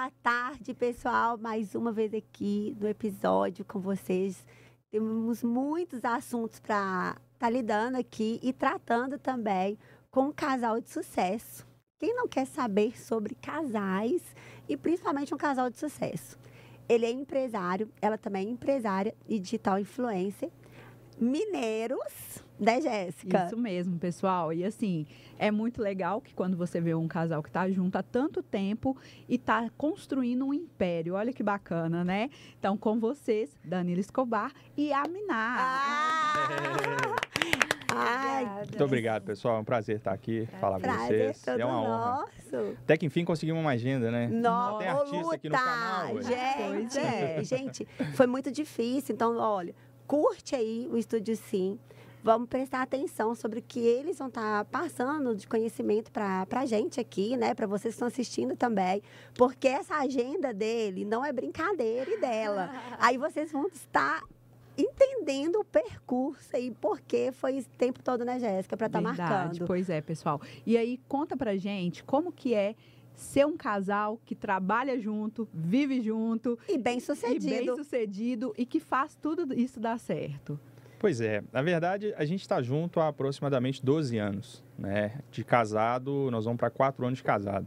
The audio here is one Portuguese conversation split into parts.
Boa tarde, pessoal. Mais uma vez aqui no episódio com vocês. Temos muitos assuntos para estar tá lidando aqui e tratando também com um casal de sucesso. Quem não quer saber sobre casais e principalmente um casal de sucesso? Ele é empresário, ela também é empresária e digital influencer mineiros, né, Jéssica? Isso mesmo, pessoal. E assim, é muito legal que quando você vê um casal que está junto há tanto tempo e está construindo um império. Olha que bacana, né? Então, com vocês, Danilo Escobar e a Minar. Ah! Ai, Muito obrigado, pessoal. É um prazer estar aqui, prazer. falar com vocês. É uma honra. Nosso. Até que enfim conseguimos uma agenda, né? Nossa, tem artista aqui no canal. Gente, é. gente, foi muito difícil. Então, olha, curte aí o Estúdio Sim. Vamos prestar atenção sobre o que eles vão estar tá passando de conhecimento para a gente aqui, né? Para vocês que estão assistindo também. Porque essa agenda dele não é brincadeira e dela. Aí vocês vão estar entendendo o percurso e por que foi esse tempo todo, né, Jéssica, para estar tá marcando. Pois é, pessoal. E aí, conta pra gente como que é ser um casal que trabalha junto, vive junto. E bem sucedido. E bem sucedido e que faz tudo isso dar certo. Pois é, na verdade a gente está junto há aproximadamente 12 anos, né? De casado, nós vamos para quatro anos de casado.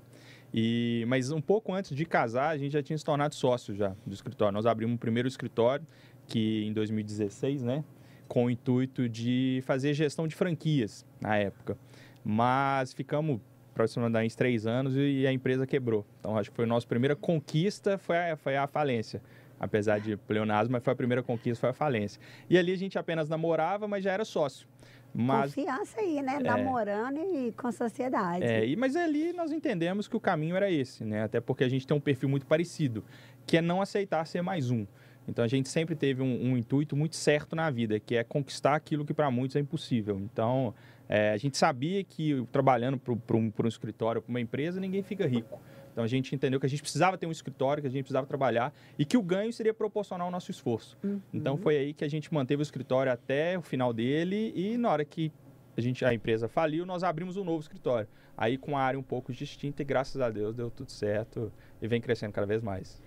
E, mas um pouco antes de casar, a gente já tinha se tornado sócio já do escritório. Nós abrimos o primeiro escritório, que em 2016, né? Com o intuito de fazer gestão de franquias na época. Mas ficamos aproximadamente três anos e a empresa quebrou. Então, acho que foi a nossa primeira conquista, foi a, foi a falência. Apesar de pleonasmo, mas foi a primeira conquista, foi a falência. E ali a gente apenas namorava, mas já era sócio. Mas, Confiança aí, né? É, Namorando e com sociedade. É, e, mas ali nós entendemos que o caminho era esse, né? Até porque a gente tem um perfil muito parecido, que é não aceitar ser mais um. Então a gente sempre teve um, um intuito muito certo na vida, que é conquistar aquilo que para muitos é impossível. Então é, a gente sabia que trabalhando para um, um escritório, para uma empresa, ninguém fica rico. Então a gente entendeu que a gente precisava ter um escritório, que a gente precisava trabalhar e que o ganho seria proporcional ao nosso esforço. Uhum. Então foi aí que a gente manteve o escritório até o final dele e na hora que a gente a empresa faliu, nós abrimos um novo escritório. Aí com a área um pouco distinta e graças a Deus deu tudo certo e vem crescendo cada vez mais.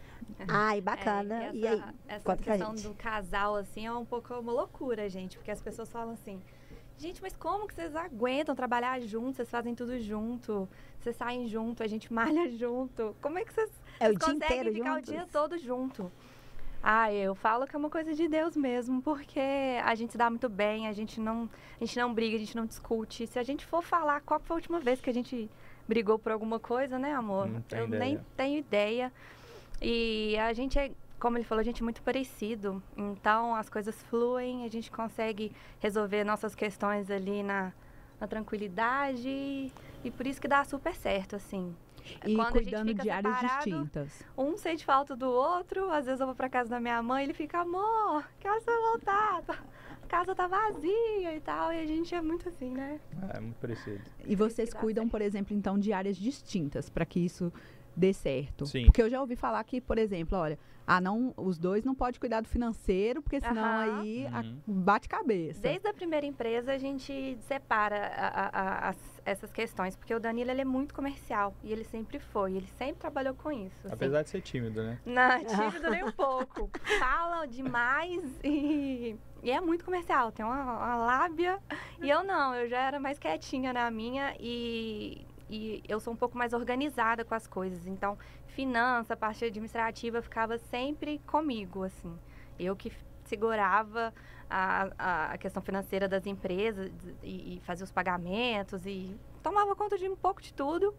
Ai, bacana. É, e, essa, e aí? Essa questão do casal assim é um pouco uma loucura, gente, porque as pessoas falam assim: Gente, mas como que vocês aguentam trabalhar juntos? Vocês fazem tudo junto, vocês saem junto, a gente malha junto. Como é que vocês, é vocês conseguem ficar juntos? o dia todo junto? Ah, eu falo que é uma coisa de Deus mesmo, porque a gente se dá muito bem, a gente não, a gente não briga, a gente não discute. Se a gente for falar qual foi a última vez que a gente brigou por alguma coisa, né, amor? eu ideia. nem tenho ideia. E a gente é como ele falou, a gente é muito parecido. Então as coisas fluem, a gente consegue resolver nossas questões ali na, na tranquilidade e por isso que dá super certo, assim. E Quando cuidando de áreas distintas. Um sente falta do outro, às vezes eu vou para casa da minha mãe, ele fica, amor, quero você voltar, a casa tá vazia e tal, e a gente é muito assim, né? É, muito parecido. E vocês cuidam, por exemplo, então, de áreas distintas, para que isso dê certo. Sim. Porque eu já ouvi falar que, por exemplo, olha, ah, não, os dois não podem cuidar do financeiro, porque senão uhum. aí uhum. bate cabeça. Desde a primeira empresa a gente separa a, a, a, essas questões, porque o Danilo ele é muito comercial e ele sempre foi, ele sempre trabalhou com isso. Assim. Apesar de ser tímido, né? Não, tímido nem um pouco. Fala demais e, e é muito comercial, tem uma, uma lábia. E eu não, eu já era mais quietinha na minha e e eu sou um pouco mais organizada com as coisas. Então, finança, parte administrativa ficava sempre comigo, assim. Eu que segurava a, a questão financeira das empresas e, e fazia os pagamentos e tomava conta de um pouco de tudo.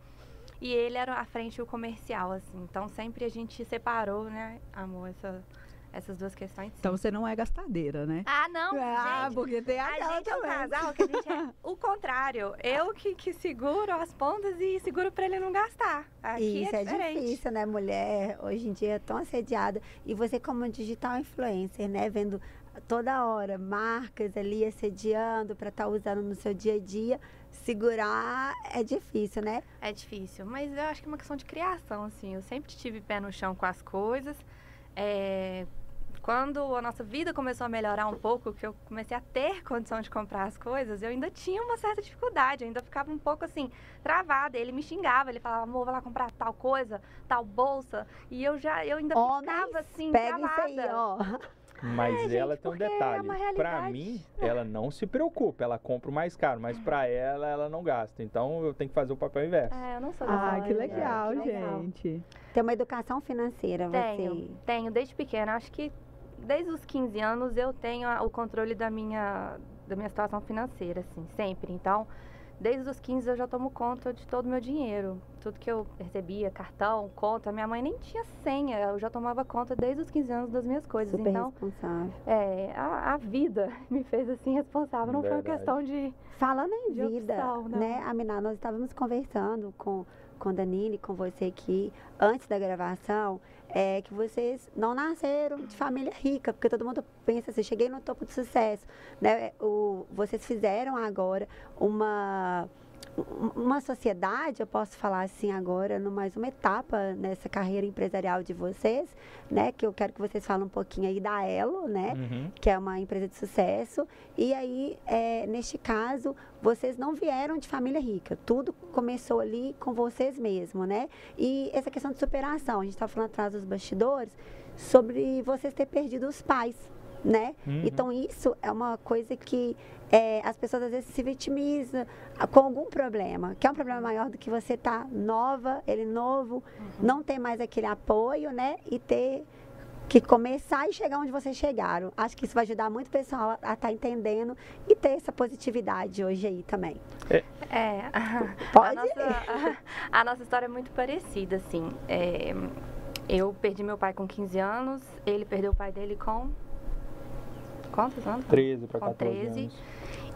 E ele era à frente o comercial, assim. Então, sempre a gente separou, né, amor, essa essas duas questões. Sim. Então você não é gastadeira, né? Ah, não. Ah, gente, porque tem a, a gente também. é um casal que a gente é o contrário. Eu que, que seguro as pontas e seguro para ele não gastar. Aqui Isso é, é difícil, né, mulher? Hoje em dia é tão assediada. E você como digital influencer, né, vendo toda hora marcas ali assediando para estar tá usando no seu dia a dia, segurar é difícil, né? É difícil, mas eu acho que é uma questão de criação, assim. Eu sempre tive pé no chão com as coisas. É, quando a nossa vida começou a melhorar um pouco, que eu comecei a ter condição de comprar as coisas, eu ainda tinha uma certa dificuldade, eu ainda ficava um pouco assim, travada. Ele me xingava, ele falava, amor, vai lá comprar tal coisa, tal bolsa. E eu já, eu ainda Homens, ficava assim, Pega travada. isso aí, ó. Mas É, ela gente, tem um é detalhe. pra realidade. mim, ela não se preocupa. Ela compra o mais caro, mas pra ela, ela não gasta. Então eu tenho que fazer o papel inverso. É, eu não sou Ah, que legal, que legal. gente. Tem uma educação financeira, Tenho, você. tenho, desde pequena. Acho que desde os 15 anos eu tenho o controle da minha, da minha situação financeira, assim, sempre. Então, desde os 15 eu já tomo conta de todo o meu dinheiro. Tudo que eu recebia, cartão, conta. Minha mãe nem tinha senha, eu já tomava conta desde os 15 anos das minhas coisas. Super então, responsável. é, a, a vida me fez assim responsável. Não foi uma Verdade. questão de. Falando em De vida, opção, né, Aminá, nós estávamos conversando com, com Danile, com você aqui, antes da gravação, é, que vocês não nasceram de família rica, porque todo mundo pensa assim, cheguei no topo do sucesso. Né? O, vocês fizeram agora uma, um- uma sociedade, eu posso falar assim agora, no mais uma etapa nessa carreira empresarial de vocês, né? Que eu quero que vocês falem um pouquinho aí da Elo, né? Uhum. que é uma empresa de sucesso. E aí, é, neste caso, vocês não vieram de família rica. Tudo começou ali com vocês mesmos, né? E essa questão de superação, a gente estava falando atrás dos bastidores sobre vocês ter perdido os pais, né? Uhum. Então, isso é uma coisa que é, as pessoas às vezes se vitimizam com algum problema, que é um problema maior do que você estar nova, ele novo, não ter mais aquele apoio, né? E ter que começar e chegar onde vocês chegaram. Acho que isso vai ajudar muito o pessoal a estar entendendo e ter essa positividade hoje aí também. É, a, Pode? nossa, a, a nossa história é muito parecida, assim. É, eu perdi meu pai com 15 anos, ele perdeu o pai dele com. Quantos anos? 13 para Com 14 13. anos.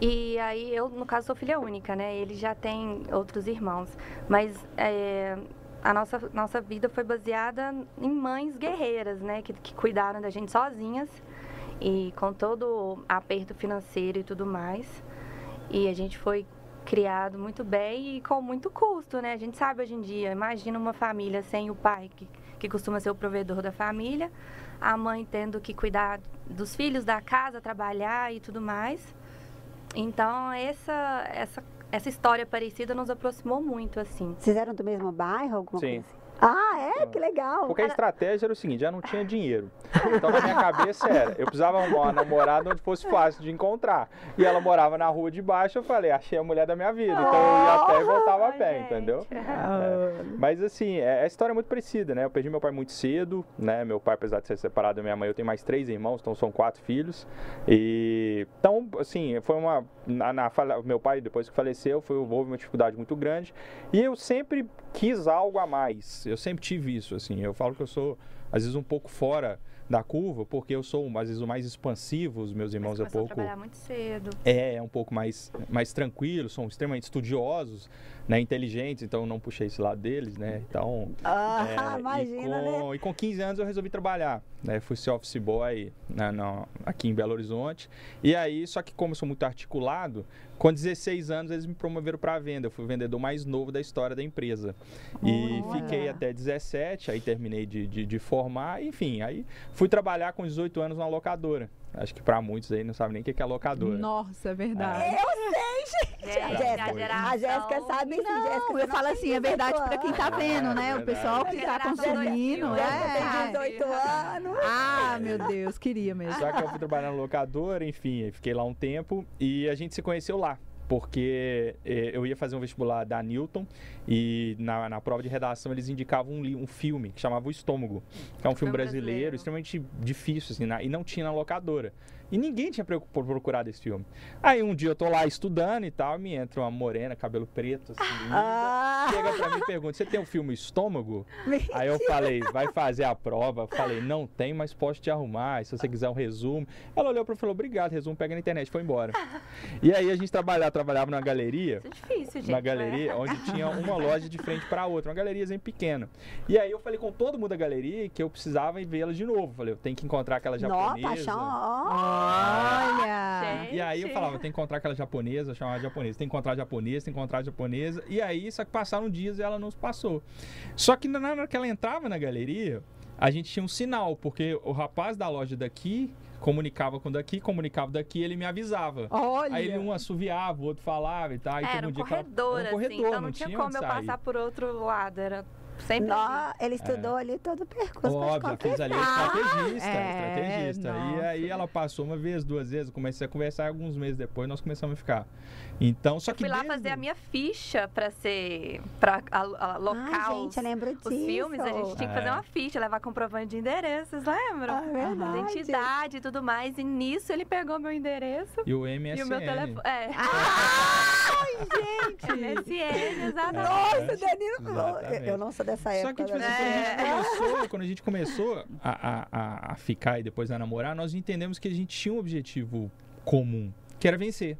E aí, eu, no caso, sou filha única, né? Ele já tem outros irmãos. Mas é, a nossa, nossa vida foi baseada em mães guerreiras, né? Que, que cuidaram da gente sozinhas. E com todo o aperto financeiro e tudo mais. E a gente foi criado muito bem e com muito custo, né? A gente sabe hoje em dia, imagina uma família sem o pai, que, que costuma ser o provedor da família, a mãe tendo que cuidar dos filhos, da casa, trabalhar e tudo mais. Então, essa, essa, essa história parecida nos aproximou muito, assim. Vocês eram do mesmo bairro, alguma Sim. coisa assim? Ah, é? Que legal. Porque a estratégia era o seguinte, já não tinha dinheiro. Então na minha cabeça era, eu precisava arrumar uma namorada onde fosse fácil de encontrar. E ela morava na rua de baixo, eu falei, achei a mulher da minha vida. Então eu ia até e voltava a Oh, pé, entendeu? Ah, Mas assim, é, a história é muito parecida, né? Eu perdi meu pai muito cedo, né? Meu pai, apesar de ser separado da minha mãe, eu tenho mais três irmãos, então são quatro filhos. E então, assim, foi uma. Na, na meu pai, depois que faleceu, foi, houve uma dificuldade muito grande. E eu sempre quis algo a mais. Eu sempre tive isso, assim. Eu falo que eu sou, às vezes, um pouco fora da curva, porque eu sou, às vezes, o mais expansivo, os meus irmãos é pouco. a trabalhar muito cedo. É, é um pouco mais, mais tranquilo, são extremamente estudiosos, né, inteligentes, então eu não puxei esse lado deles, né? Então, Ah, é, imagina, e, né? com, e com 15 anos eu resolvi trabalhar, né? Fui ser office boy né, no- aqui em Belo Horizonte. E aí, só que como eu sou muito articulado, com 16 anos eles me promoveram para venda. Eu fui o vendedor mais novo da história da empresa. E Olha. fiquei até 17, aí terminei de, de, de formar, enfim, aí fui trabalhar com 18 anos na locadora. Acho que para muitos aí não sabem nem o que é locadora. Nossa, é verdade. Gente, A a Jéssica, geração- a Jéssica sabe sim, Jéssica. Não, você eu falo assim, é verdade pra quem tá vendo, né? É O pessoal que tá consumindo. 2000, Jéssica tem É. 18 anos. Ah, meu Deus, queria mesmo. Só que eu fui trabalhar na locadora, enfim, fiquei lá um tempo e a gente se conheceu lá. Porque eh, eu ia fazer um vestibular da Newton e na, na prova de redação eles indicavam um, um filme que chamava O Estômago, que é um filme Filme brasileiro, brasileiro. extremamente difícil, assim, na- e não tinha na locadora. E ninguém tinha procurado esse filme. Aí um dia eu tô lá estudando e tal, me entra uma morena, cabelo preto, assim, linda, Ah, chega pra mim e pergunta: Você tem o filme Estômago? Aí eu falei, vai fazer a prova. Falei, não tem, mas posso te arrumar. Se você quiser um resumo. Ela olhou pra mim e falou, obrigado, resumo, pega na internet, foi embora. E aí a gente trabalhava, trabalhava numa galeria. Isso é difícil, gente. Na né? galeria, onde tinha uma loja de frente pra outra, uma galeriazinha pequena. E aí eu falei com todo mundo da galeria que eu precisava ir vê-la de novo. Falei, eu tenho que encontrar aquela japonesa. paixão, ó. Olha! Gente. E aí eu falava, tem que encontrar aquela japonesa, de japonesa, tem que encontrar a japonesa, tem que encontrar a japonesa. E aí, só que passaram dias e ela não passou. Só que na hora que ela entrava na galeria, a gente tinha um sinal, porque o rapaz da loja daqui comunicava com daqui, comunicava daqui, ele me avisava. Olha. Aí ele um assoviava, o outro falava e tal. É, era um dia ela- corredor, assim, então não, tinha como eu sair. passar por outro lado, era sempre. Nó, ele estudou ali todo o percurso. Óbvio, fez ali estrategista, É, estrategista. E aí ela passou uma vez, duas vezes, eu comecei a conversar alguns meses depois, nós começamos a ficar. Então, só Eu que fui lá desde- fazer a minha ficha pra ser. pra a- alocar Ai, os, gente, eu lembro disso. os filmes. A gente tinha que fazer É. uma ficha, levar comprovante de endereços, lembram? Ah, é verdade. Identidade e tudo mais. E nisso ele pegou meu endereço E o MSN. e o meu telefone. É. Ai, gente! MSN, exatamente. Nossa, Danilo, Exatamente. eu não sou dessa Só época. que, tipo assim, né? quando a gente começou, quando a gente começou a, a, a- ficar e depois a namorar, nós entendemos que a gente tinha um objetivo comum, que era vencer.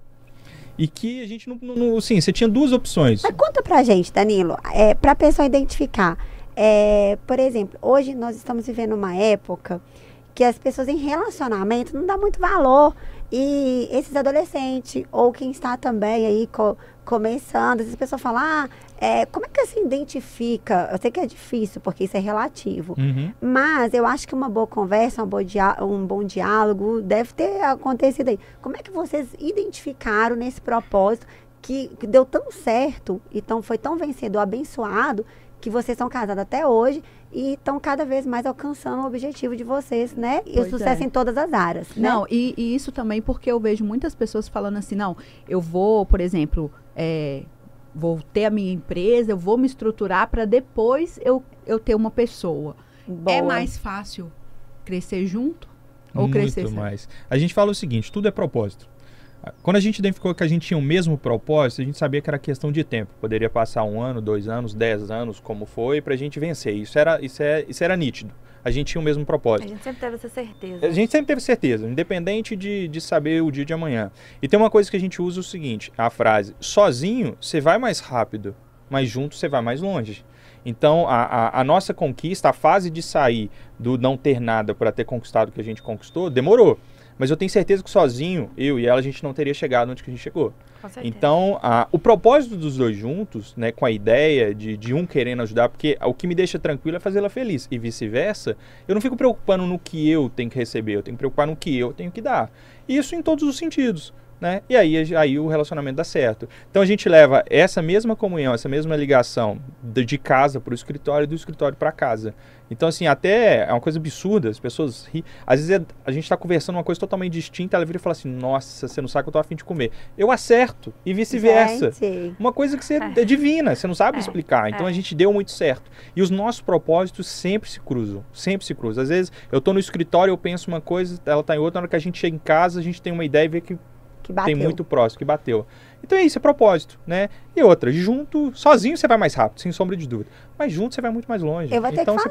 E que a gente não, não, não- assim, você tinha duas opções. Mas conta pra gente, Danilo, é, pra pessoa identificar. É, por exemplo, hoje nós estamos vivendo uma época que as pessoas em relacionamento não dá muito valor. E esses adolescentes, ou quem está também aí co- começando, essas pessoas falam, ah, é, como é que se identifica? Eu sei que é difícil, porque isso é relativo. Uhum. Mas eu acho que uma boa conversa, uma boa um bom diálogo deve ter acontecido aí. Como é que vocês identificaram nesse propósito que, que deu tão certo e tão, foi tão vencedor, abençoado, que vocês são casados até hoje e estão cada vez mais alcançando o objetivo de vocês, né? E o Pois sucesso é. em todas as áreas. né? Não, e, e isso também porque eu vejo muitas pessoas falando assim, não, eu vou, por exemplo, é, vou ter a minha empresa, eu vou me estruturar para depois eu, eu ter uma pessoa. É Boa. mais fácil crescer junto ou crescer Muito sem? mais. A gente fala o seguinte, tudo é propósito. Quando a gente identificou que a gente tinha o mesmo propósito, a gente sabia que era questão de tempo. Poderia passar um ano, dois anos, dez anos, como foi, pra gente vencer. Isso era, isso é, isso era nítido. A gente tinha o mesmo A propósito. gente sempre teve essa certeza. A gente sempre teve certeza, independente de, de saber o dia de amanhã. E tem uma coisa que a gente usa o seguinte, a frase, sozinho você vai mais rápido, mas junto você vai mais longe. Então, a, a, a nossa conquista, a fase de sair do não ter nada para ter conquistado o que a gente conquistou, demorou. Mas eu tenho certeza que sozinho, eu e ela, a gente não teria chegado onde que a gente chegou. Com certeza. Então, a- o propósito dos dois juntos, né, com a ideia de, de um querendo ajudar, porque o que me deixa tranquilo é fazê-la feliz, e vice-versa, eu não fico preocupando no que eu tenho que receber, eu tenho que preocupar no que eu tenho que dar. Isso em todos os sentidos. Né? E aí, aí o relacionamento dá certo. Então a gente leva essa mesma comunhão, essa mesma ligação de, casa para o escritório e do escritório para casa. Então, assim, até é uma coisa absurda, as pessoas ri. Às vezes é- a gente está conversando uma coisa totalmente distinta, ela vira e fala assim: Nossa, você não sabe que eu tô afim de comer. Eu acerto, e vice-versa. Uma coisa que você É. é divina, você não sabe É, explicar. Então a gente deu muito certo. E os nossos propósitos sempre se cruzam, sempre se cruzam. Às vezes eu tô no escritório, eu penso uma coisa, ela tá em outra, na hora que a gente chega em casa, a gente tem uma ideia e vê que que bateu. tem muito próximo, que bateu. Então é isso, é propósito, né? E outra, junto, sozinho você vai mais rápido, sem sombra de dúvida. Mas junto você vai muito mais longe. Eu vou ter então que você falar,